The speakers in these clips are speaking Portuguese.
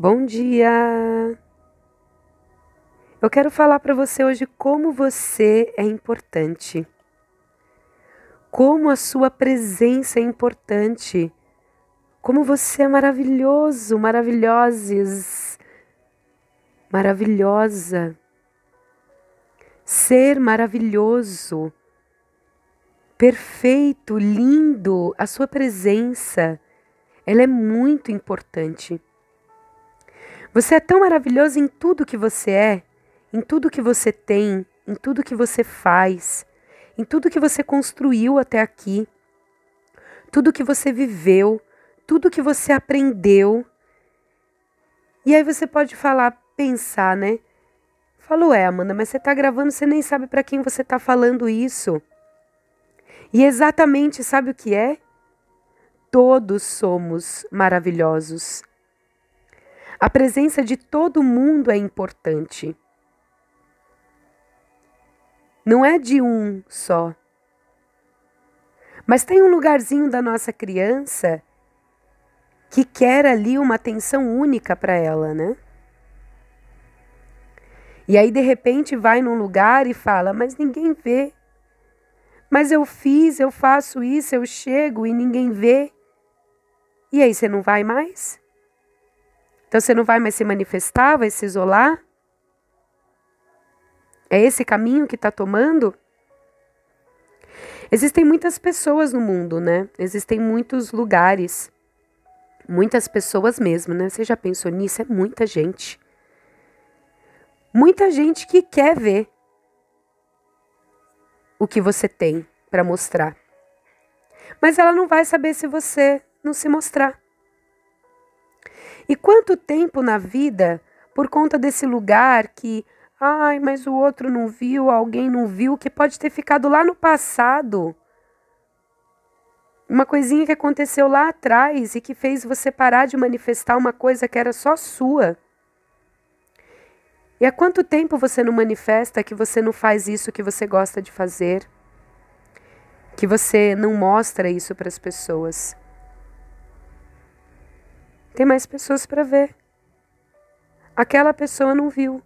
Bom dia! Eu quero falar para você hoje como você é importante. Como a sua presença é importante. Como você é maravilhoso, maravilhosas, maravilhosa. Ser maravilhoso, perfeito, lindo, a sua presença, ela é muito importante. Você é tão maravilhoso em tudo que você é, em tudo que você tem, em tudo que você faz, em tudo que você construiu até aqui, tudo que você viveu, tudo que você aprendeu. E aí você pode falar, pensar, né? Falou, é, Amanda, mas você está gravando, você nem sabe para quem você está falando isso. E exatamente sabe o que é? Todos somos maravilhosos. A presença de todo mundo é importante. Não é de um só. Mas tem um lugarzinho da nossa criança que quer ali uma atenção única para ela, né? E aí de repente vai num lugar e fala: "Mas ninguém vê. Mas eu fiz, eu faço isso, eu chego e ninguém vê". E aí você não vai mais? Então você não vai mais se manifestar, vai se isolar? É esse caminho que está tomando? Existem muitas pessoas no mundo, né? Existem muitos lugares, muitas pessoas mesmo, né? Você já pensou nisso? É muita gente. Muita gente que quer ver o que você tem para mostrar. Mas ela não vai saber se você não se mostrar. E quanto tempo na vida, por conta desse lugar que, ai, mas o outro não viu, alguém não viu, que pode ter ficado lá no passado. Uma coisinha que aconteceu lá atrás e que fez você parar de manifestar uma coisa que era só sua. E há quanto tempo você não manifesta que você não faz isso que você gosta de fazer? Que você não mostra isso para as pessoas? Tem mais pessoas para ver. Aquela pessoa não viu.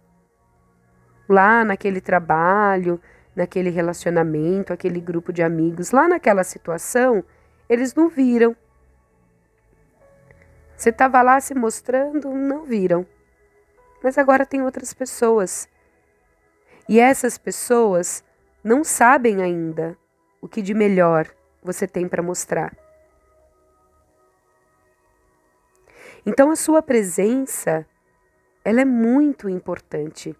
Lá naquele trabalho, naquele relacionamento, aquele grupo de amigos, lá naquela situação, eles não viram. Você estava lá se mostrando, não viram. Mas agora tem outras pessoas. E essas pessoas não sabem ainda o que de melhor você tem para mostrar. Então a sua presença, ela é muito importante.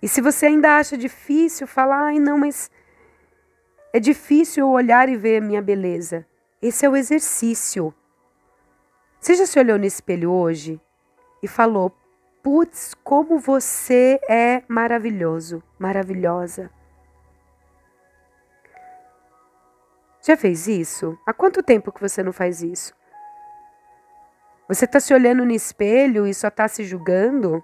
E se você ainda acha difícil falar, ai não, mas é difícil olhar e ver a minha beleza. Esse é o exercício. Você já se olhou no espelho hoje e falou: Putz, como você é maravilhoso, maravilhosa. Já fez isso? Há quanto tempo que você não faz isso? Você está se olhando no espelho e só está se julgando?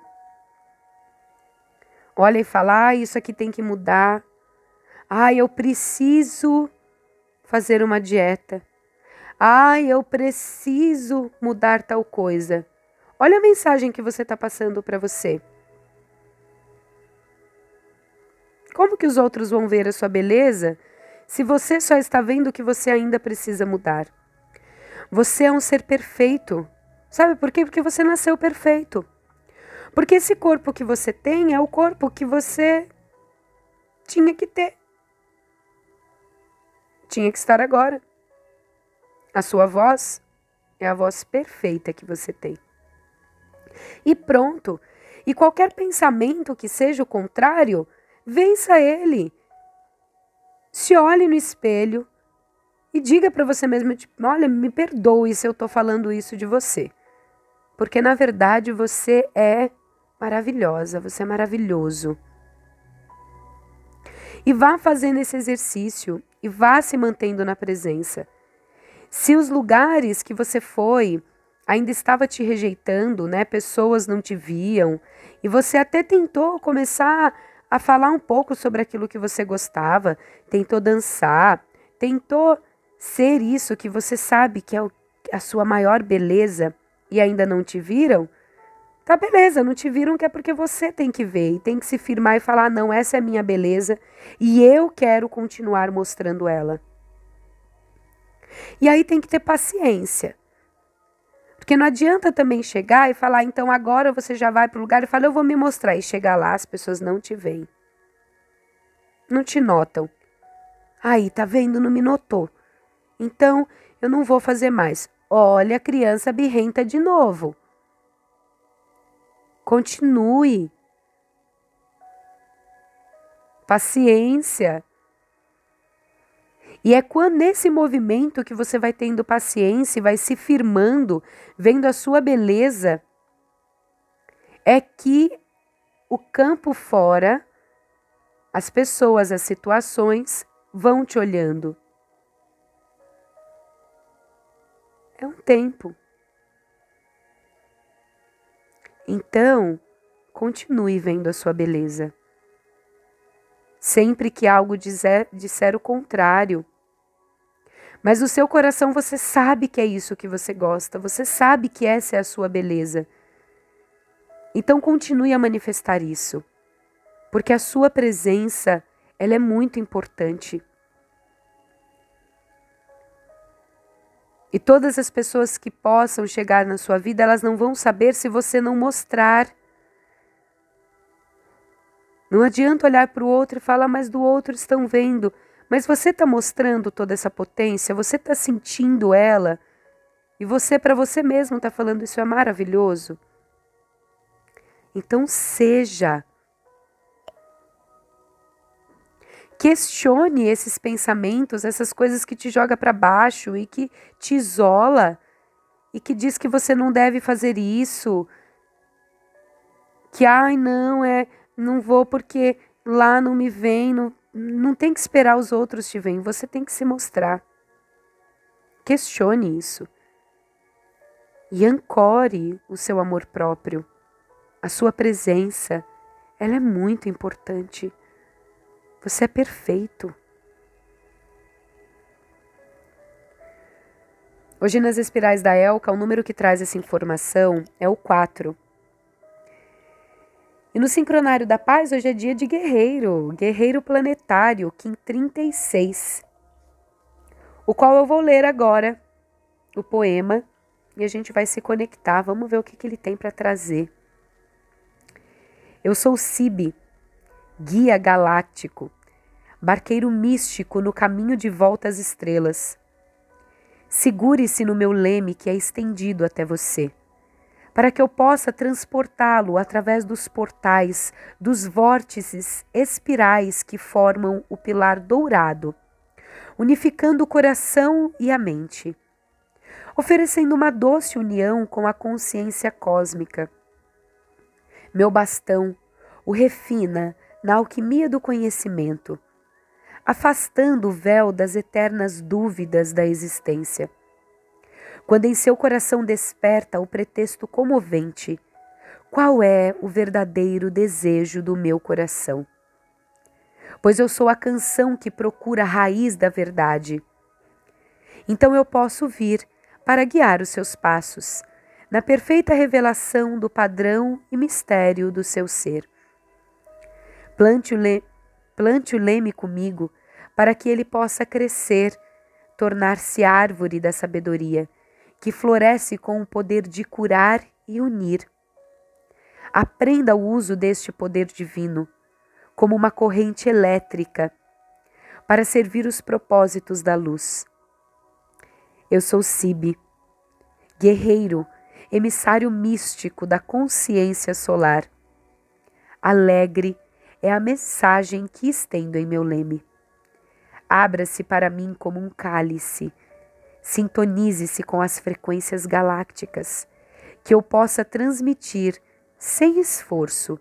Olha e fala: ah, isso aqui tem que mudar. Ah, eu preciso fazer uma dieta. Ah, eu preciso mudar tal coisa. Olha a mensagem que você está passando para você. Como que os outros vão ver a sua beleza se você só está vendo que você ainda precisa mudar. Você é um ser perfeito. Sabe por quê? Porque você nasceu perfeito. Porque esse corpo que você tem é o corpo que você tinha que ter. Tinha que estar agora. A sua voz é a voz perfeita que você tem. E pronto. E qualquer pensamento que seja o contrário, vença ele. Se olhe no espelho e diga para você mesmo, tipo, olha, me perdoe se eu estou falando isso de você. Porque na verdade você é maravilhosa, você é maravilhoso. E vá fazendo esse exercício e vá se mantendo na presença. Se os lugares que você foi ainda estava te rejeitando, né? Pessoas não te viam e você até tentou começar a falar um pouco sobre aquilo que você gostava, tentou dançar, tentou ser isso que você sabe que é, a sua maior beleza e ainda não te viram, tá beleza, não te viram que é porque você tem que ver e tem que se firmar e falar: não, essa é a minha beleza e eu quero continuar mostrando ela. E aí tem que ter paciência. Porque não adianta também chegar e falar, então agora você já vai para o lugar e fala, eu vou me mostrar. E chegar lá, as pessoas não te veem. Não te notam. Aí, tá vendo? Não me notou. Então, eu não vou fazer mais. Olha a criança birrenta de novo. Continue. Paciência. E é quando nesse movimento que você vai tendo paciência vai se firmando, vendo a sua beleza, é que o campo fora, as pessoas, as situações vão te olhando. É um tempo. Então, continue vendo a sua beleza. Sempre que algo dizer, disser o contrário, mas no seu coração você sabe que é isso que você gosta, você sabe que essa é a sua beleza. Então continue a manifestar isso, porque a sua presença, ela é muito importante. E todas as pessoas que possam chegar na sua vida, elas não vão saber se você não mostrar. Não adianta olhar para o outro e falar, mas do outro estão vendo. Mas você está mostrando toda essa potência, você está sentindo ela, e você, para você mesmo, está falando isso é maravilhoso. Então, seja. Questione esses pensamentos, essas coisas que te joga para baixo e que te isola e que diz que você não deve fazer isso. Que ai não é, não vou porque lá não me vem, não, não tem que esperar os outros te verem, você tem que se mostrar. Questione isso. E ancore o seu amor próprio. A sua presença, ela é muito importante. Você é perfeito. Hoje nas espirais da Elka, o número que traz essa informação é o 4. E no sincronário da paz, hoje é dia de guerreiro, guerreiro planetário, Kim 36, o qual eu vou ler agora, o poema, e a gente vai se conectar. Vamos ver o que, que ele tem para trazer. Eu sou Sibi, guia galáctico, barqueiro místico no caminho de volta às estrelas. Segure-se no meu leme que é estendido até você para que eu possa transportá-lo através dos portais, dos vórtices espirais que formam o pilar dourado, unificando o coração e a mente, oferecendo uma doce união com a consciência cósmica. Meu bastão o refina na alquimia do conhecimento, afastando o véu das eternas dúvidas da existência quando em seu coração desperta o pretexto comovente: qual é o verdadeiro desejo do meu coração? Pois eu sou a canção que procura a raiz da verdade. Então eu posso vir para guiar os seus passos na perfeita revelação do padrão e mistério do seu ser. Plante o, le plante o leme comigo para que ele possa crescer, tornar-se árvore da sabedoria que floresce com o poder de curar e unir. Aprenda o uso deste poder divino como uma corrente elétrica para servir os propósitos da luz. Eu sou Sibi, guerreiro, emissário místico da consciência solar. Alegre é a mensagem que estendo em meu leme. Abra-se para mim como um cálice Sintonize-se com as frequências galácticas, que eu possa transmitir, sem esforço,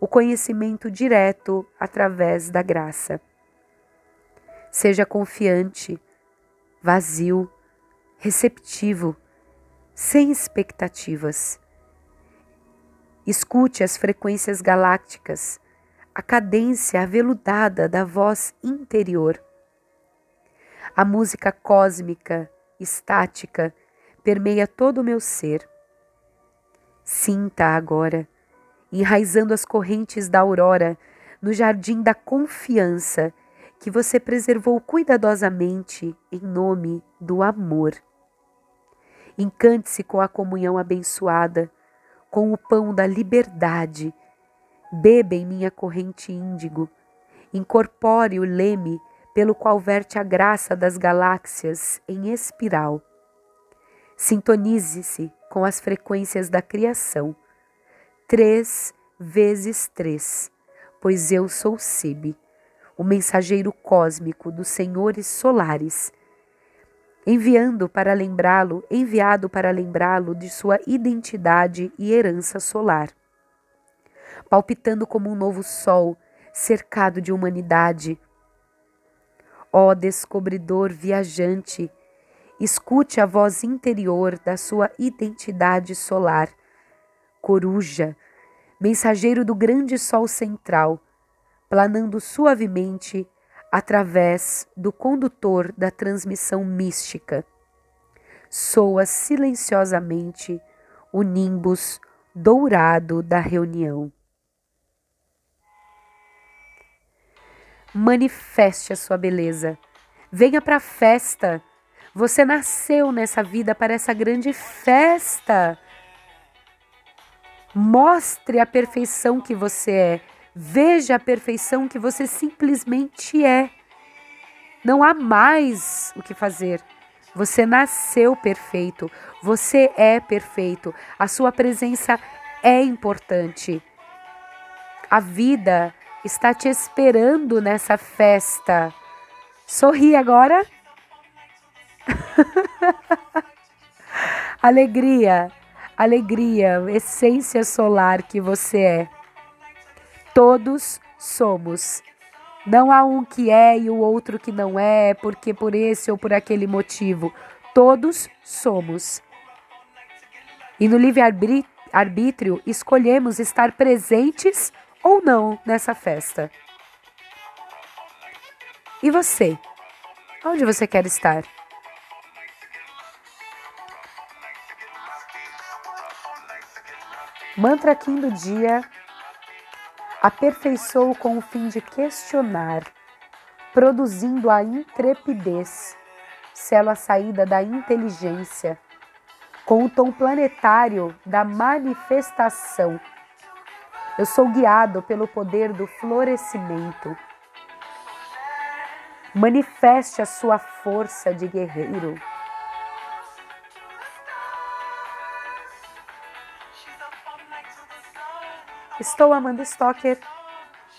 o conhecimento direto através da graça. Seja confiante, vazio, receptivo, sem expectativas. Escute as frequências galácticas, a cadência aveludada da voz interior. A música cósmica estática, permeia todo o meu ser. Sinta agora, enraizando as correntes da aurora no jardim da confiança que você preservou cuidadosamente em nome do amor. Encante-se com a comunhão abençoada, com o pão da liberdade. Beba em minha corrente índigo. Incorpore o leme pelo qual verte a graça das galáxias em espiral. Sintonize-se com as frequências da criação. Três vezes três, pois eu sou Sibe, o mensageiro cósmico dos senhores solares enviando para lembrá-lo, enviado para lembrá-lo de sua identidade e herança solar. Palpitando como um novo sol, cercado de humanidade. Ó descobridor viajante, escute a voz interior da sua identidade solar. Coruja, mensageiro do grande sol central, planando suavemente através do condutor da transmissão mística. Soa silenciosamente o nimbus dourado da reunião. Manifeste a sua beleza. Venha para a festa. Você nasceu nessa vida para essa grande festa. Mostre a perfeição que você é Veja a perfeição que você simplesmente é. Não há mais o que fazer. Você nasceu perfeito. Você é perfeito. A sua presença é importante. A vida está te esperando nessa festa. Sorri agora. alegria, alegria, essência solar que você é. Todos somos. Não há um que é e o outro que não é, porque por esse ou por aquele motivo. Todos somos. E no livre-arbítrio escolhemos estar presentes ou não nessa festa. E você? Onde você quer estar? Mantra Kim do dia aperfeiçoou com o fim de questionar, produzindo a intrepidez, selo a saída da inteligência, com o tom planetário da manifestação. Eu sou guiado pelo poder do florescimento. Manifeste a sua força de guerreiro. Estou Amanda Stocker,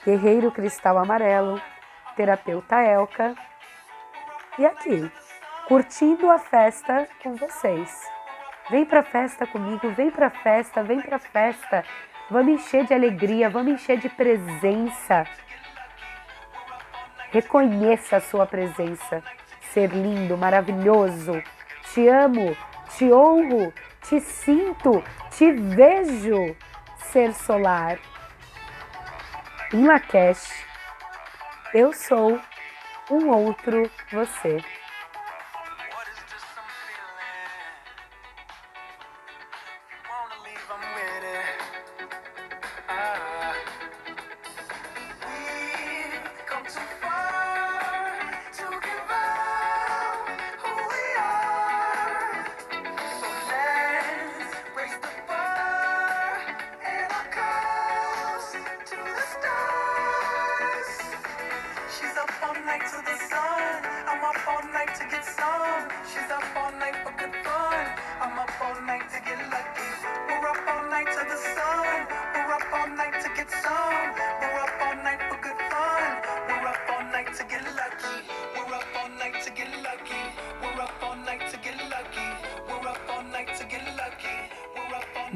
guerreiro cristal amarelo, terapeuta Elka, e aqui, curtindo a festa com vocês. Vem pra festa comigo, vem pra festa, vem pra festa. Vamos encher de alegria, vamos encher de presença. Reconheça a sua presença, ser lindo, maravilhoso. Te amo, te honro, te sinto, te vejo ser solar. Em Lakesh, eu sou um outro você.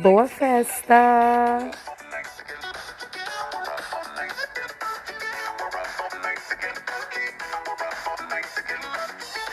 Boa festa!